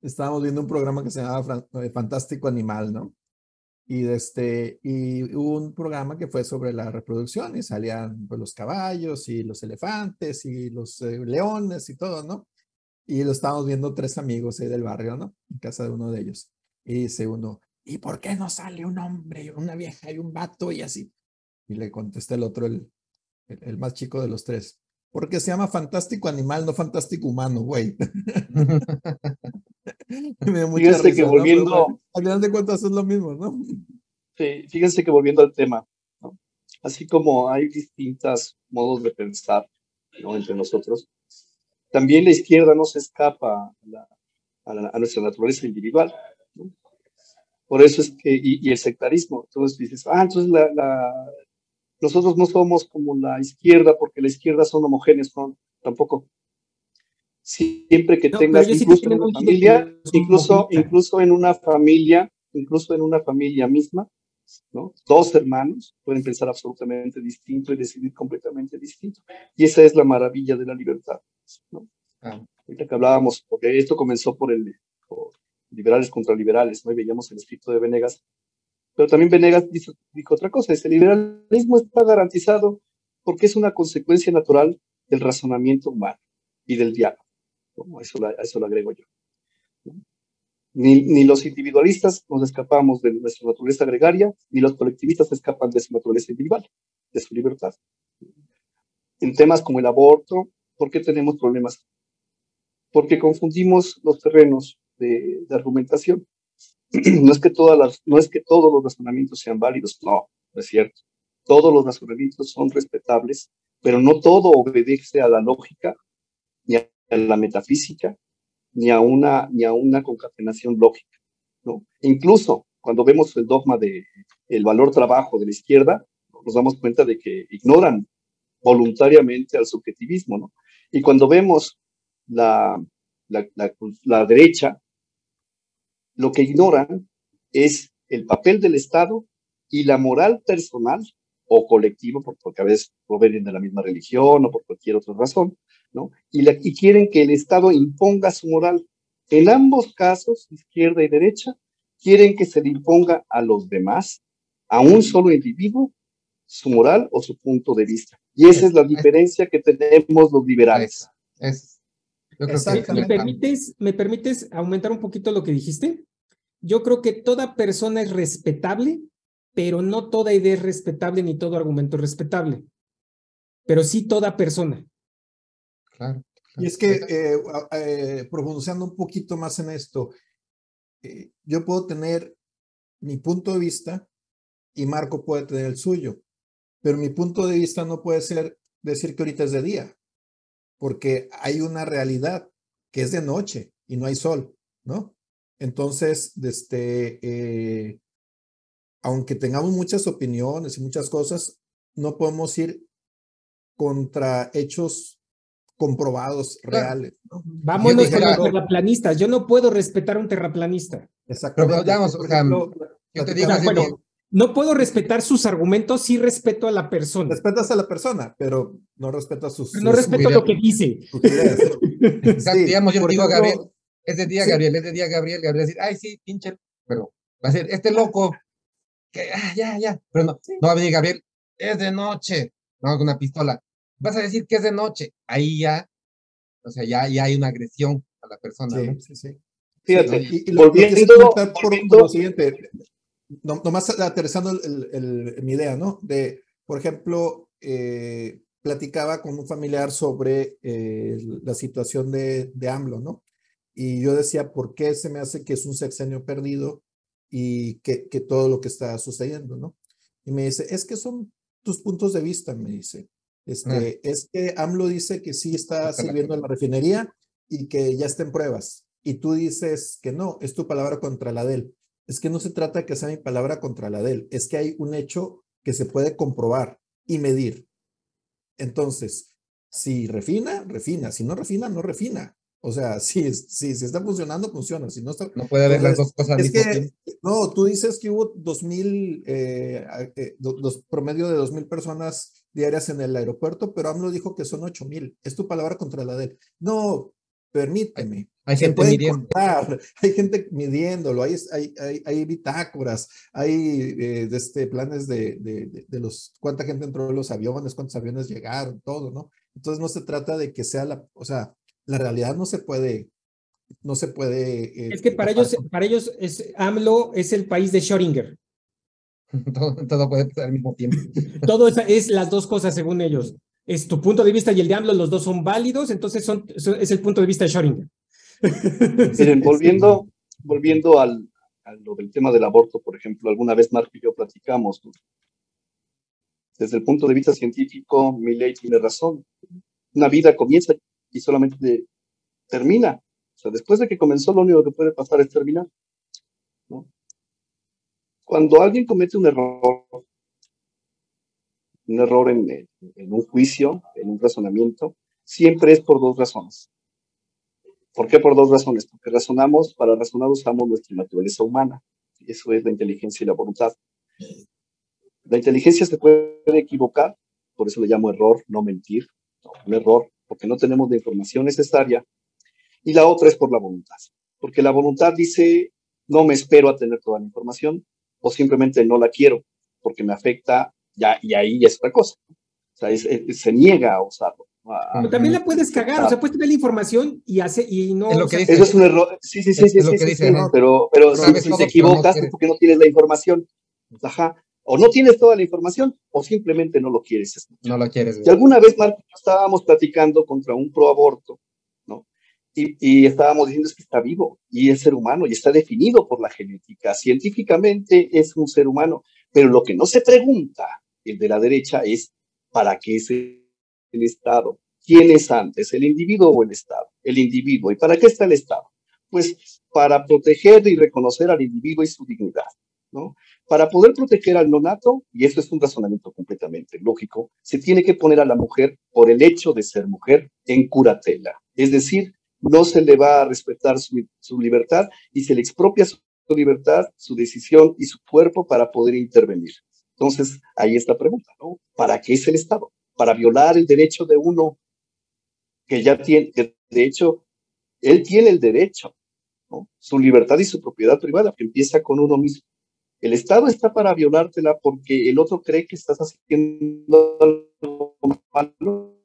Speaker 5: estábamos viendo un programa que se llamaba eh, Fantástico Animal, ¿no? Y, este, y hubo un programa que fue sobre la reproducción y salían pues, los caballos y los elefantes y los eh, leones y todo, ¿no? Y lo estábamos viendo tres amigos ahí del barrio, ¿no? En casa de uno de ellos. Y dice uno, ¿y por qué no sale un hombre, y una vieja y un vato y así? Y le contesta el otro, el, el, el más chico de los tres. Porque se llama fantástico animal, no fantástico humano, güey. [LAUGHS] Me
Speaker 3: Fíjense que
Speaker 5: risa, ¿no? Pero,
Speaker 3: volviendo-
Speaker 5: bueno, al final de cuentas es lo mismo, ¿no?
Speaker 3: Sí, fíjense que volviendo al tema, ¿no? así como hay distintos modos de pensar ¿no? entre nosotros, también la izquierda no se escapa a, la- a la- a nuestra naturaleza individual. ¿no? Por eso es que, y, y el sectarismo, entonces dices, ah, entonces la, la, nosotros no somos como la izquierda, porque la izquierda son homogéneos, no, tampoco. Siempre que tengas, incluso en una familia, incluso, incluso en una familia, incluso en una familia misma, ¿no? Dos hermanos pueden pensar absolutamente distinto y decidir completamente distinto. Y esa es la maravilla de la libertad, ¿no? Ah. Ahorita que hablábamos, porque esto comenzó por el liberales contra liberales, ¿no? Y veíamos el escrito de Venegas, pero también Venegas dijo, otra cosa, el liberalismo está garantizado porque es una consecuencia natural del razonamiento humano y del diálogo. Eso, eso lo agrego yo. Ni, los individualistas nos escapamos de nuestra naturaleza gregaria, ni los colectivistas escapan de su naturaleza individual, de su libertad. En temas como el aborto, ¿por qué tenemos problemas? Porque confundimos los terrenos de argumentación. [CLEARS THROAT] no es que todas las, no es que todos los razonamientos sean válidos, no, no es cierto. Todos los razonamientos son respetables, pero no todo obedece a la lógica, ni a la metafísica, ni a una, ni a una concatenación lógica. ¿no? Incluso cuando vemos el dogma de el valor trabajo de la izquierda, nos damos cuenta de que ignoran voluntariamente al subjetivismo, ¿no? Y cuando vemos la, la, la, la derecha, lo que ignoran es el papel del Estado y la moral personal o colectiva, porque a veces provienen de la misma religión o por cualquier otra razón, ¿no? Y, y quieren que el Estado imponga su moral. En ambos casos, izquierda y derecha, quieren que se le imponga a los demás, a un solo individuo, su moral o su punto de vista. Y esa es la diferencia que tenemos los liberales.
Speaker 4: ¿Me, permites, ¿Me permites aumentar un poquito lo que dijiste? Yo creo que toda persona es respetable, pero no toda idea es respetable ni todo argumento es respetable. Pero sí toda persona.
Speaker 5: Claro. Y es que, eh, eh, profundizando un poquito más en esto, eh, yo puedo tener mi punto de vista y Marco puede tener el suyo, pero mi punto de vista no puede ser decir que ahorita es de día, porque hay una realidad que es de noche y no hay sol, ¿no? Entonces, este, eh, aunque tengamos muchas opiniones y muchas cosas, no podemos ir contra hechos comprobados, reales. ¿no?
Speaker 4: Vámonos con los terraplanistas. Yo no puedo respetar a un terraplanista.
Speaker 2: Exactamente. yo te digo,
Speaker 4: no puedo respetar sus argumentos, sí respeto a la persona.
Speaker 5: Respetas a la persona, pero no respetas sus.
Speaker 4: no respeto lo que dice. [LAUGHS]
Speaker 2: digamos, yo digo a Gabriel, ese día, Gabriel, ese día, Gabriel, Gabriel, decir, ay, sí, pinche, pero va a ser, este loco, que, ah, ya, ya, pero no, no va a venir Gabriel, es de noche, no, con una pistola, vas a decir que es de noche, ahí ya, o sea, ya, ya hay una agresión a la persona, sí, ¿no?
Speaker 5: Sí, sí. Fíjate, y, lo, volviendo, por, lo siguiente, nomás aterrizando el, el, mi idea, ¿no? De, por ejemplo, eh, platicaba con un familiar sobre eh, la situación de, de AMLO, ¿no? Y yo decía, ¿por qué se me hace que es un sexenio perdido y que, que todo lo que está sucediendo, ¿no? Y me dice, es que son tus puntos de vista, me dice. Este, Es que AMLO dice que sí está sirviendo en la refinería y que ya está en pruebas. Y tú dices que no, es tu palabra contra la de él. Es que no se trata de que sea mi palabra contra la de él, es que hay un hecho que se puede comprobar y medir. Entonces, si refina, refina. Si no refina, no refina. O sea, [LAUGHS] si, si, si está funcionando, funciona. Si no, está,
Speaker 2: no puede haber las dos cosas.
Speaker 5: Es que, no, tú dices que hubo 2.000, eh, eh, promedio de 2.000 personas diarias en el aeropuerto, pero AMLO dijo que son 8.000. Es tu palabra contra la de él. No, permíteme.
Speaker 2: Hay, gente midiendo. [LAUGHS]
Speaker 5: hay gente midiéndolo, hay, hay, hay, hay bitácoras, hay eh, de este, planes de, de, de, los, cuánta gente entró en los aviones, cuántos aviones llegaron, todo, ¿no? Entonces no se trata de que sea la, o sea, la realidad no se puede, no se puede.
Speaker 4: Eh, es que para ellos, para ellos es, AMLO es el país de Schrödinger. [LAUGHS]
Speaker 2: todo, puede pasar al mismo tiempo.
Speaker 4: todo es, es, las dos cosas según ellos. Es tu punto de vista y el de AMLO, los dos son válidos, entonces son, es el punto de vista de Schrödinger. [LAUGHS]
Speaker 3: Miren, volviendo, volviendo al, a lo del tema del aborto, por ejemplo, alguna vez Marco y yo platicamos. Desde el punto de vista científico, mi ley tiene razón. Una vida comienza y solamente termina. O sea, después de que comenzó, lo único que puede pasar es terminar. Cuando alguien comete un error, un error en, un juicio, en un razonamiento, siempre es por dos razones. ¿Por qué por dos razones? Porque razonamos, para razonar usamos nuestra naturaleza humana. Eso es la inteligencia y la voluntad. La inteligencia se puede equivocar, por eso le llamo error, no mentir, un error, porque no tenemos la información necesaria. Y la otra es por la voluntad, porque la voluntad dice, no me espero a tener toda la información, o simplemente no la quiero, porque me afecta, ya, y ahí es otra cosa. O sea, se niega a usarlo.
Speaker 4: Pero también la puedes cagar, o sea, puedes tener la información y hace y no.
Speaker 3: Eso es un error. Sí, sí, sí, sí, sí, pero, pero si, te equivocas es porque no tienes la información. Ajá. O no tienes toda la información o simplemente no lo quieres
Speaker 2: No lo quieres.
Speaker 3: Y alguna vez, Marco, estábamos platicando contra un pro aborto, ¿no? Y, y, estábamos diciendo es que está vivo y es ser humano y está definido por la genética. Científicamente es un ser humano, pero lo que no se pregunta, el de la derecha, es ¿para qué es el Estado? ¿Quién es antes, el individuo o el Estado? El individuo. ¿Y para qué está el Estado? Pues para proteger y reconocer al individuo y su dignidad, ¿no? Para poder proteger al nonato, y esto es un razonamiento completamente lógico, se tiene que poner a la mujer por el hecho de ser mujer en curatela. Es decir, no se le va a respetar su, libertad y se le expropia su libertad, su decisión y su cuerpo para poder intervenir. Entonces, ahí está la pregunta, ¿no? ¿Para qué es el Estado? ¿Para violar el derecho de uno que ya tiene, que de hecho, él tiene el derecho. Su libertad y su propiedad privada, que empieza con uno mismo. El Estado está para violártela porque el otro cree que estás haciendo algo malo,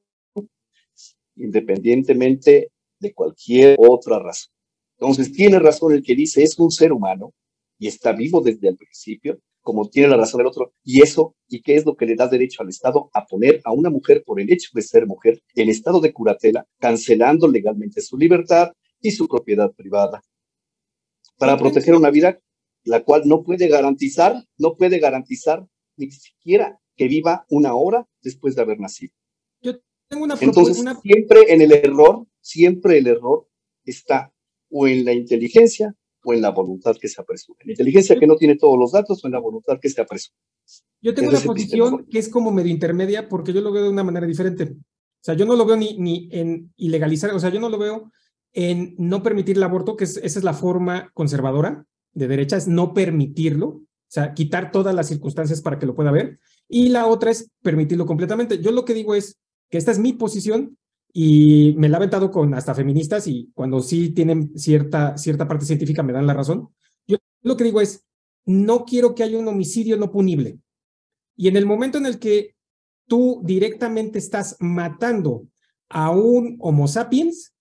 Speaker 3: independientemente de cualquier otra razón. Entonces, tiene razón el que dice es un ser humano y está vivo desde el principio, como tiene la razón el otro. Y eso, ¿y qué es lo que le da derecho al Estado a poner a una mujer por el hecho de ser mujer en estado de curatela, cancelando legalmente su libertad y su propiedad privada? Para proteger una vida la cual no puede garantizar, no puede garantizar ni siquiera que viva una hora después de haber nacido.
Speaker 4: Yo tengo una
Speaker 3: Entonces, siempre en el error, siempre el error está o en la inteligencia o en la voluntad que se apresura. La inteligencia que no tiene todos los datos o en la voluntad que se apresura.
Speaker 4: Yo tengo una posición que es como medio intermedia porque yo lo veo de una manera diferente. O sea, yo no lo veo ni, ni en ilegalizar, o sea, yo no lo veo en no permitir el aborto, que esa es la forma conservadora, de derecha es no permitirlo, o sea, quitar todas las circunstancias para que lo pueda ver, y la otra es permitirlo completamente. Yo lo que digo es que esta es mi posición y me la he aventado con hasta feministas y cuando sí tienen cierta, cierta parte científica me dan la razón. Yo lo que digo es, no quiero que haya un homicidio no punible. Y en el momento en el que tú directamente estás matando a un Homo sapiens,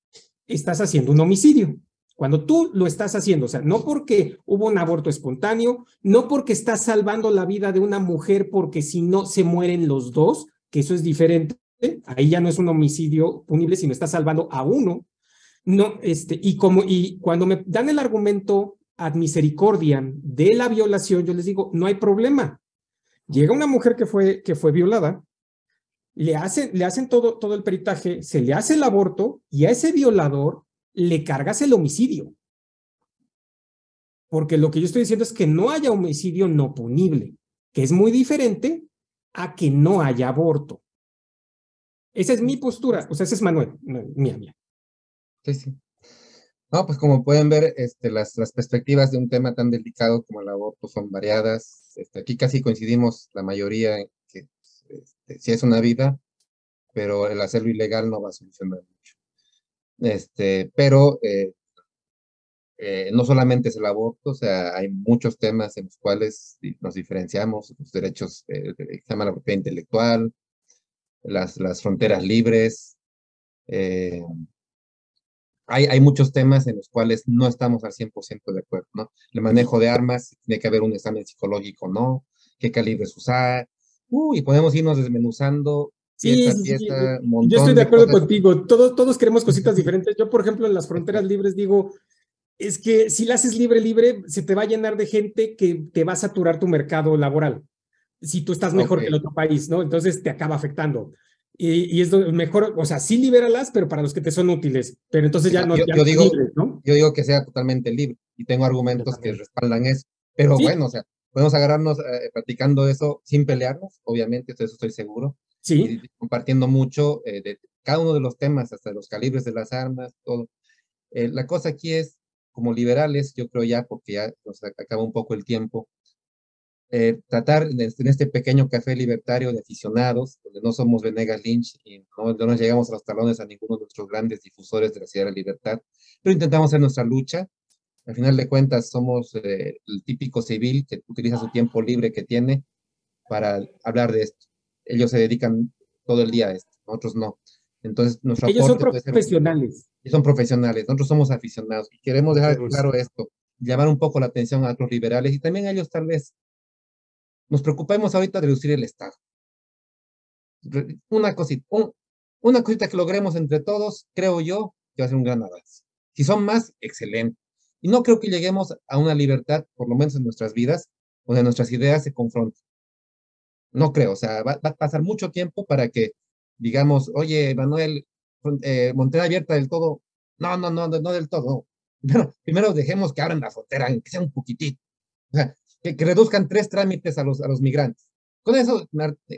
Speaker 4: estás haciendo un homicidio. Cuando tú lo estás haciendo, o sea, no porque hubo un aborto espontáneo, no porque estás salvando la vida de una mujer porque si no se mueren los dos, que eso es diferente, ahí ya no es un homicidio punible, sino estás salvando a uno. No, este, y como, y cuando me dan el argumento ad misericordia de la violación, yo les digo, no hay problema. Llega una mujer que fue, que fue violada, le hacen, le hacen todo, todo el peritaje, se le hace el aborto y a ese violador le cargas el homicidio. Porque lo que yo estoy diciendo es que no haya homicidio no punible, que es muy diferente a que no haya aborto. Esa es mi postura, o sea, ese es Manuel, mía, mía.
Speaker 2: Sí, sí. No, pues como pueden ver, este, las, las perspectivas de un tema tan delicado como el aborto son variadas. Este, aquí casi coincidimos la mayoría en que este, sí es una vida, pero el hacerlo ilegal no va a solucionar mucho. Este, pero eh, eh, no solamente es el aborto, o sea, hay muchos temas en los cuales nos diferenciamos, los derechos, eh, se llama la propiedad intelectual, las, las fronteras libres. hay, hay muchos temas en los cuales no estamos al 100% de acuerdo, ¿no? El manejo de armas, tiene que haber un examen psicológico, ¿no? ¿Qué calibres usar? y podemos irnos desmenuzando
Speaker 4: Sí, yo estoy de acuerdo contigo. Todos, todos queremos cositas diferentes. Yo, por ejemplo, en las fronteras libres digo, es que si la haces libre, libre, se te va a llenar de gente que te va a saturar tu mercado laboral. Si tú estás mejor que el otro país, ¿no? Entonces te acaba afectando. Y, y, es mejor, o sea, sí libéralas, pero para los que te son útiles. Pero entonces ya no.
Speaker 2: Yo, yo digo, ¿no? yo digo que sea totalmente libre y tengo argumentos que respaldan eso. Pero bueno, o sea, podemos agarrarnos eh, practicando eso sin pelearnos, obviamente, eso estoy seguro.
Speaker 4: Sí.
Speaker 2: Y compartiendo mucho eh, de cada uno de los temas, hasta los calibres de las armas, todo. Eh, la cosa aquí es, como liberales, yo creo ya, porque ya nos acaba un poco el tiempo, eh, tratar en este pequeño café libertario de aficionados, donde no somos Venegas Lynch y no, no llegamos a los talones a ninguno de nuestros grandes difusores de la ciudad de la libertad, pero intentamos hacer nuestra lucha. Al final de cuentas, somos eh, el típico civil que utiliza su tiempo libre que tiene para hablar de esto. Ellos se dedican todo el día a esto, nosotros no. Entonces, nuestro
Speaker 4: Ellos son profesionales.
Speaker 2: Ser, son profesionales, nosotros somos aficionados y queremos dejar claro esto, llamar un poco la atención a otros liberales y también a ellos tal vez nos preocupemos ahorita de reducir el Estado. Una cosita, una cosita que logremos entre todos, creo yo, que va a ser un gran avance. Si son más, excelente. Y no creo que lleguemos a una libertad, por lo menos en nuestras vidas, donde nuestras ideas se confronten. No creo, o sea, va, a pasar mucho tiempo para que digamos, oye, Manuel, eh, abierta del todo. No, no, no, no, del todo. [LAUGHS] Primero, primero dejemos que abran la frontera, que sea un poquitito. O sea, que, reduzcan tres trámites a los, a los migrantes. Con eso,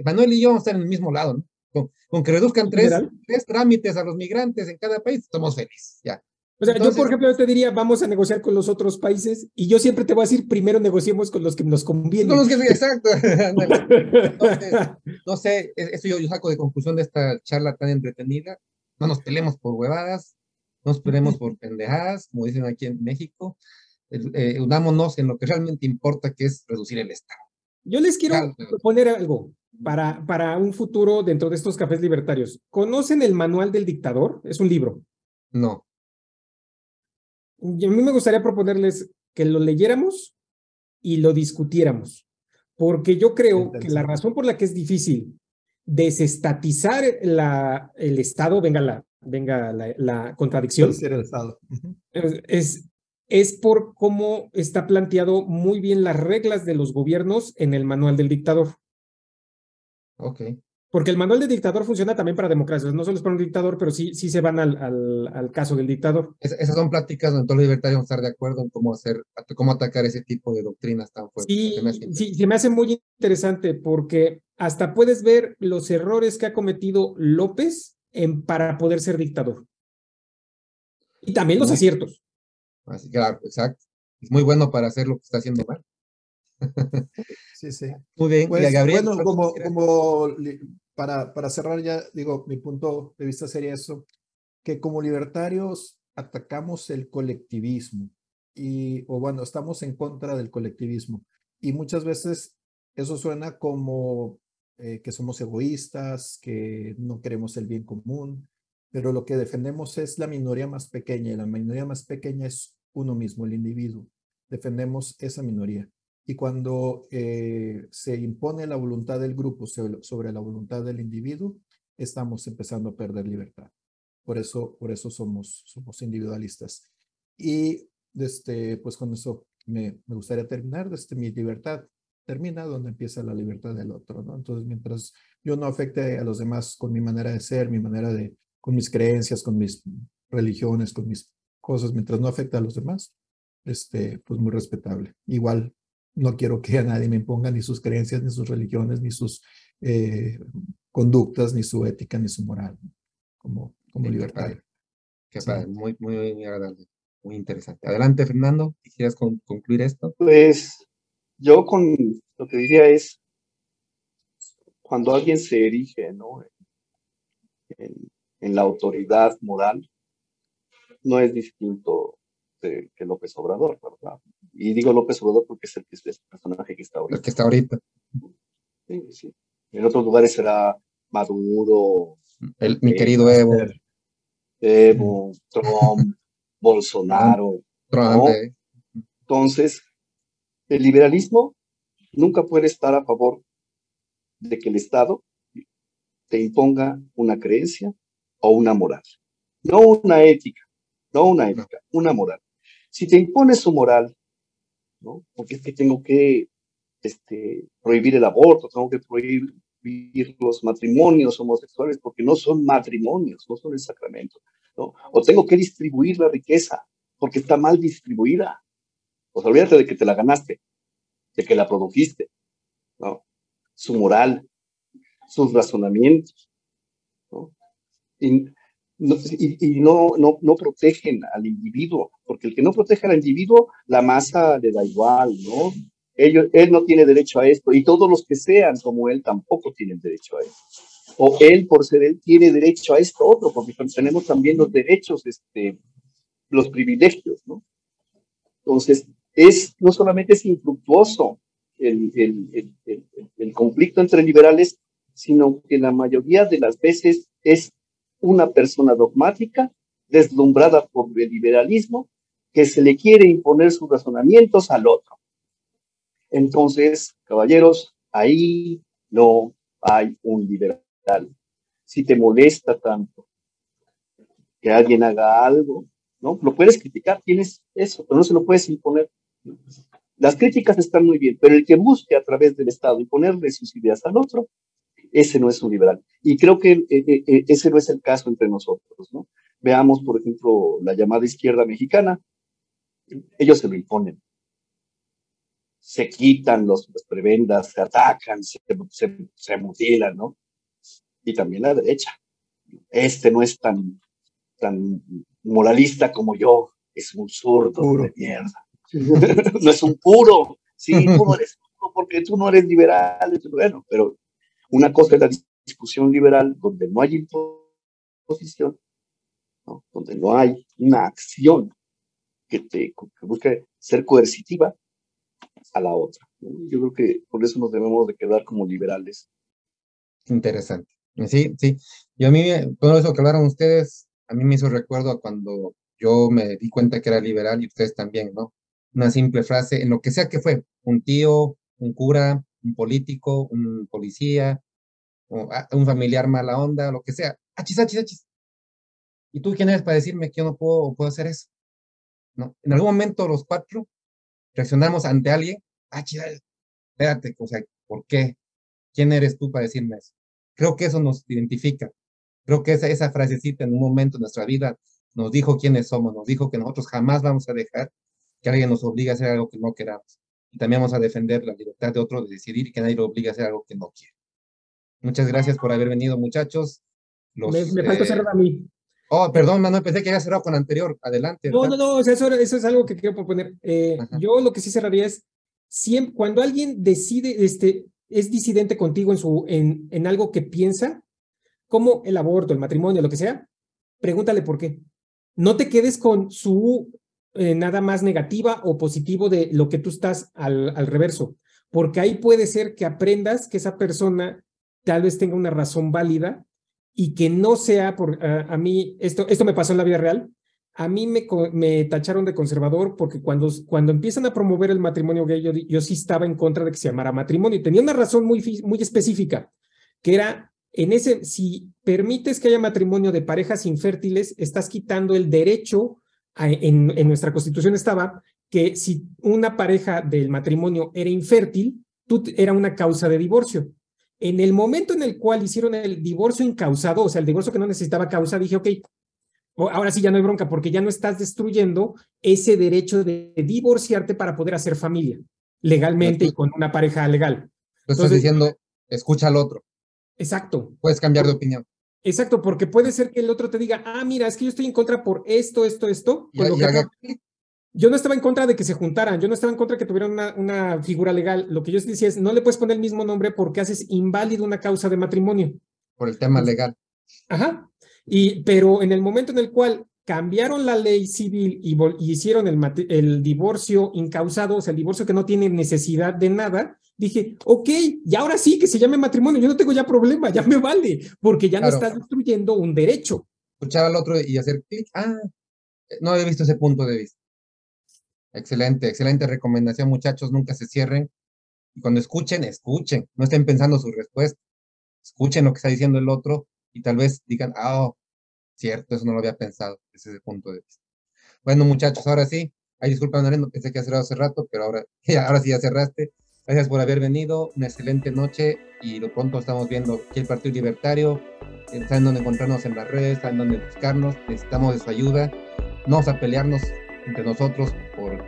Speaker 2: Manuel y yo vamos a estar en el mismo lado, ¿no? Con, con que reduzcan tres, tres, trámites a los migrantes en cada país, estamos felices, ya.
Speaker 4: O sea, yo, por ejemplo, te diría, vamos a negociar con los otros países y yo siempre te voy a decir, primero negociemos con los que nos convienen.
Speaker 2: Con los que, exacto. [LAUGHS] [LAUGHS] no sé, eso yo, yo, saco de conclusión de esta charla tan entretenida. No nos peleemos por huevadas, no nos peleemos por pendejadas, como dicen aquí en México eh, unámonos en lo que realmente importa, que es reducir el Estado.
Speaker 4: Yo les quiero proponer algo para, para un futuro dentro de estos cafés libertarios. ¿Conocen el Manual del Dictador? Es un libro.
Speaker 2: No.
Speaker 4: Y a mí me gustaría proponerles que lo leyéramos y lo discutiéramos, porque yo creo que la razón por la que es difícil desestatizar la, el Estado, venga la, venga la, la contradicción,
Speaker 5: el Estado.
Speaker 4: es, es por cómo está planteado muy bien las reglas de los gobiernos en el manual del dictador.
Speaker 2: Ok.
Speaker 4: Porque el manual del dictador funciona también para democracias, no solo es para un dictador, pero sí, sí se van al, al, caso del dictador.
Speaker 2: esas son pláticas donde todos los libertarios van a estar de acuerdo en cómo hacer, cómo atacar ese tipo de doctrinas tan fuertes.
Speaker 4: Sí, sí, se me hace muy interesante porque hasta puedes ver los errores que ha cometido López en, para poder ser dictador. Y también los aciertos.
Speaker 2: Así, claro, exacto. Es muy bueno para hacer lo que está haciendo mal. [LAUGHS]
Speaker 5: Sí, sí.
Speaker 2: Muy bien.
Speaker 5: Pues, Gabriel, bueno, como, como para, para cerrar ya, digo, mi punto de vista sería eso, que como libertarios atacamos el colectivismo y, o bueno, estamos en contra del colectivismo. Y muchas veces eso suena como eh, que somos egoístas, que no queremos el bien común, pero lo que defendemos es la minoría más pequeña y la minoría más pequeña es uno mismo, el individuo. Defendemos esa minoría. Y cuando eh, se impone la voluntad del grupo sobre, la voluntad del individuo, estamos empezando a perder libertad. Por eso, por eso somos, somos individualistas. Y este, pues con eso me, me gustaría terminar. Desde mi libertad termina donde empieza la libertad del otro. ¿no? Entonces, mientras yo no afecte a los demás con mi manera de ser, mi manera de, con mis creencias, con mis religiones, con mis cosas, mientras no afecta a los demás, este, pues muy respetable. Igual no quiero que a nadie me imponga ni sus creencias, ni sus religiones, ni sus eh, conductas, ni su ética, ni su moral, como, como libertario.
Speaker 2: Qué padre, muy, muy agradable, muy interesante. Adelante, Fernando, ¿quisieras concluir esto?
Speaker 3: Pues yo con lo que diría es, cuando alguien se erige, ¿no? En, en la autoridad moral no es distinto de, que López Obrador, ¿verdad? Y digo López Obrador porque es el, es el personaje que está ahorita.
Speaker 2: El que está ahorita.
Speaker 3: Sí, sí. En otros lugares será Maduro.
Speaker 2: El, mi querido Evo.
Speaker 3: Evo, Trump, [LAUGHS] Bolsonaro.
Speaker 2: Trump. Eh.
Speaker 3: Entonces, el liberalismo nunca puede estar a favor de que el Estado te imponga una creencia o una moral. No una ética, no una ética, una moral. Si te impones su moral, ¿no? Porque es que tengo que este, prohibir el aborto, tengo que prohibir los matrimonios homosexuales porque no son matrimonios, no son el sacramento, ¿no? O tengo que distribuir la riqueza porque está mal distribuida. Pues olvídate de que te la ganaste. de que la produjiste, ¿no? Su moral, sus razonamientos, ¿no? Y, no, no, no, protegen al individuo, porque el que no protege al individuo, la masa le da igual, ¿no? Ellos, él no tiene derecho a esto, y todos los que sean como él tampoco tienen derecho a esto. O él, por ser él, tiene derecho a esto otro, porque tenemos también los derechos, este, los privilegios, ¿no? Entonces, es, no solamente es infructuoso el, el, el, el, conflicto entre liberales, sino que la mayoría de las veces es una persona dogmática, deslumbrada por el liberalismo, que se le quiere imponer sus razonamientos al otro. Entonces, caballeros, ahí no hay un liberal. Si te molesta tanto que alguien haga algo, ¿no? Lo puedes criticar, tienes eso, pero no se lo puedes imponer. Las críticas están muy bien, pero el que busque a través del Estado imponerle sus ideas al otro, ese no es un liberal. Y creo que eh, eh, eh, ese no es el caso entre nosotros, ¿no? Veamos, por ejemplo, la llamada izquierda mexicana. Ellos se lo imponen. Se quitan los, las prebendas, se atacan, se, se, mutilan, ¿no? Y también la derecha. Este no es tan, tan moralista como yo, es un zurdo de mierda. [LAUGHS] no es un puro. Sí, tú no eres puro porque tú no eres liberal. Bueno, pero una cosa es la discusión liberal donde no hay imposición, donde no hay una acción que, te, busque ser coercitiva a la otra. Yo creo que por eso nos debemos de quedar como liberales.
Speaker 2: Interesante. Sí, sí. Y a mí, todo eso que hablaron ustedes, a mí me hizo recuerdo a cuando yo me di cuenta que era liberal y ustedes también, ¿no? una simple frase, en lo que sea que fue, un tío, un cura, un político, un policía, o ah, un familiar mala onda, lo que sea. Achis, achis, achis. ¿Y tú quién eres para decirme que yo no puedo, puedo hacer eso? ¿No? En algún momento los cuatro reaccionamos ante alguien, achis, espérate, o sea, ¿por qué? ¿Quién eres tú para decirme eso? Creo que eso nos identifica. Creo que esa, esa frasecita en un momento de nuestra vida nos dijo quiénes somos, nos dijo que nosotros jamás vamos a dejar que alguien nos obligue a hacer algo que no queramos. Y también vamos a defender la libertad de otro de decidir y que nadie lo obligue a hacer algo que no quiere. Muchas gracias por haber venido, muchachos.
Speaker 4: me, falta eh, cerrar a mí.
Speaker 2: Oh, perdón, Manuel, pensé que había cerrado con anterior. Adelante.
Speaker 4: No, no, no, eso, eso, es algo que quiero proponer. Eh, yo lo que sí cerraría es, siempre, cuando alguien decide, este, es disidente contigo en, su, en, en algo que piensa, como el aborto, el matrimonio, lo que sea, pregúntale por qué. No te quedes con su eh, nada más negativa o positivo de lo que tú estás al, al reverso, porque ahí puede ser que aprendas que esa persona tal vez tenga una razón válida y que no sea por a, mí, esto, esto me pasó en la vida real, a mí me, me tacharon de conservador porque cuando, cuando empiezan a promover el matrimonio gay, yo, yo sí estaba en contra de que se llamara matrimonio tenía una razón muy, muy específica, que era en ese, si permites que haya matrimonio de parejas infértiles, estás quitando el derecho en, nuestra constitución estaba que si una pareja del matrimonio era infértil, tú, era una causa de divorcio. En el momento en el cual hicieron el divorcio incausado, o sea, el divorcio que no necesitaba causa, dije, ok, ahora sí ya no hay bronca porque ya no estás destruyendo ese derecho de divorciarte para poder hacer familia legalmente y con una pareja legal.
Speaker 2: estás diciendo, escucha al otro.
Speaker 4: Exacto.
Speaker 2: Puedes cambiar de opinión.
Speaker 4: Exacto, porque puede ser que el otro te diga, ah, mira, es que yo estoy en contra por esto, esto, esto. Yo no estaba en contra de que se juntaran, yo no estaba en contra de que tuvieran una, una, figura legal. Lo que yo decía es, no le puedes poner el mismo nombre porque haces inválido una causa de matrimonio.
Speaker 2: Por el tema legal.
Speaker 4: Ajá. Y, pero en el momento en el cual cambiaron la ley civil y, y hicieron el, el divorcio incausado, o sea, el divorcio que no tiene necesidad de nada, dije, ok, y ahora sí que se llame matrimonio, yo no tengo ya problema, ya me vale, porque ya no estás destruyendo un derecho.
Speaker 2: Escuchar al otro y hacer clic, ah, no había visto ese punto de vista. Excelente, excelente recomendación, muchachos, nunca se cierren. Y cuando escuchen, escuchen, no estén pensando su respuesta. Escuchen lo que está diciendo el otro y tal vez digan, ah, oh, cierto, eso no lo había pensado desde ese punto de vista. Bueno, muchachos, ahora sí, ay, disculpa, no pensé que cerrado hace rato, pero ahora, [LAUGHS] ahora sí ya cerraste. Gracias por haber venido, una excelente noche y lo pronto estamos viendo aquí el Partido Libertario. Saben dónde encontrarnos en las redes, saben dónde buscarnos, necesitamos de su ayuda. No vamos a pelearnos entre nosotros por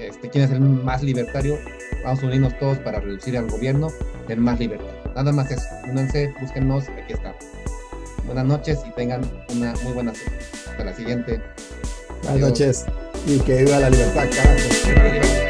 Speaker 2: este, quién es el más libertario, vamos a unirnos todos para reducir al gobierno, tener más libertad. Nada más eso, únanse, búsquennos, aquí estamos. Buenas noches y tengan una muy buena semana. Hasta la siguiente.
Speaker 5: Buenas noches y que viva la libertad, carajo.